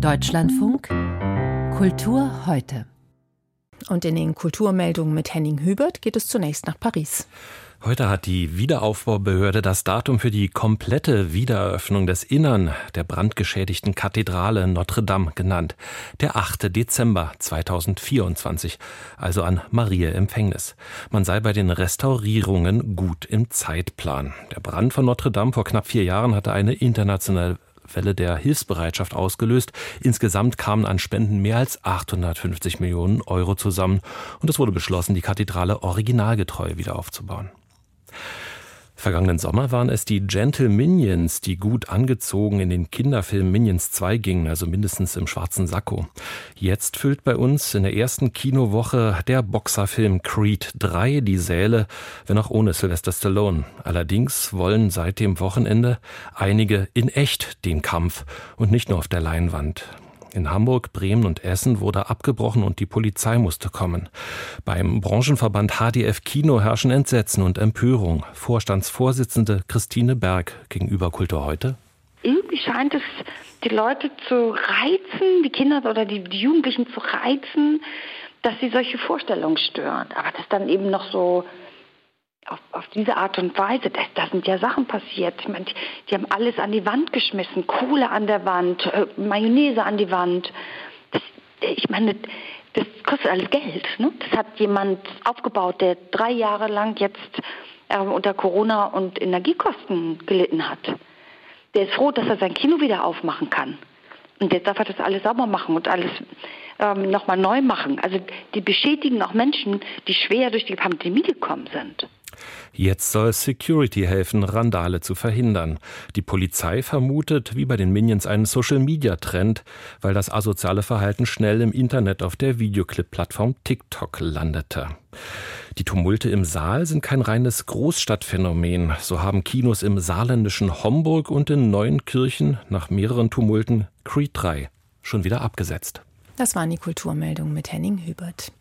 Deutschlandfunk Kultur heute. Und in den Kulturmeldungen mit Henning Hubert geht es zunächst nach Paris. Heute hat die Wiederaufbaubehörde das Datum für die komplette Wiedereröffnung des Innern der brandgeschädigten Kathedrale Notre Dame genannt. Der 8. Dezember 2024, also an Marie Empfängnis. Man sei bei den Restaurierungen gut im Zeitplan. Der Brand von Notre Dame vor knapp vier Jahren hatte eine internationale Welle der Hilfsbereitschaft ausgelöst. Insgesamt kamen an Spenden mehr als 850 Millionen Euro zusammen und es wurde beschlossen, die Kathedrale originalgetreu wieder aufzubauen. Vergangenen Sommer waren es die Gentle Minions, die gut angezogen in den Kinderfilm Minions 2 gingen, also mindestens im schwarzen Sakko. Jetzt füllt bei uns in der ersten Kinowoche der Boxerfilm Creed 3 die Säle, wenn auch ohne Sylvester Stallone. Allerdings wollen seit dem Wochenende einige in echt den Kampf und nicht nur auf der Leinwand. In Hamburg, Bremen und Essen wurde abgebrochen und die Polizei musste kommen. Beim Branchenverband HDF Kino herrschen Entsetzen und Empörung. Vorstandsvorsitzende Christine Berg gegenüber Kultur heute. Irgendwie scheint es die Leute zu reizen, die Kinder oder die, Jugendlichen zu reizen, dass sie solche Vorstellungen stören. Aber das dann eben noch so auf, auf diese Art und Weise, das, da sind ja Sachen passiert. Ich meine, die, die, haben alles an die Wand geschmissen, Kohle an der Wand, äh, Mayonnaise an die Wand. Das, ich meine, das kostet alles Geld. Ne? Das hat jemand aufgebaut, der drei Jahre lang jetzt äh, unter Corona und Energiekosten gelitten hat. Der ist froh, dass er sein Kino wieder aufmachen kann. Und jetzt darf er das alles sauber machen und alles ähm, nochmal neu machen. Also die beschädigen auch Menschen, die schwer durch die Pandemie gekommen sind. Jetzt soll Security helfen, Randale zu verhindern. Die Polizei vermutet, wie bei den Minions, einen Social-Media-Trend, weil das asoziale Verhalten schnell im Internet auf der Videoclip-Plattform TikTok landete. Die Tumulte im Saal sind kein reines Großstadtphänomen. So haben Kinos im saarländischen Homburg und in Neuenkirchen nach mehreren Tumulten Creed 3 schon wieder abgesetzt. Das waren die Kulturmeldungen mit Henning Hubert.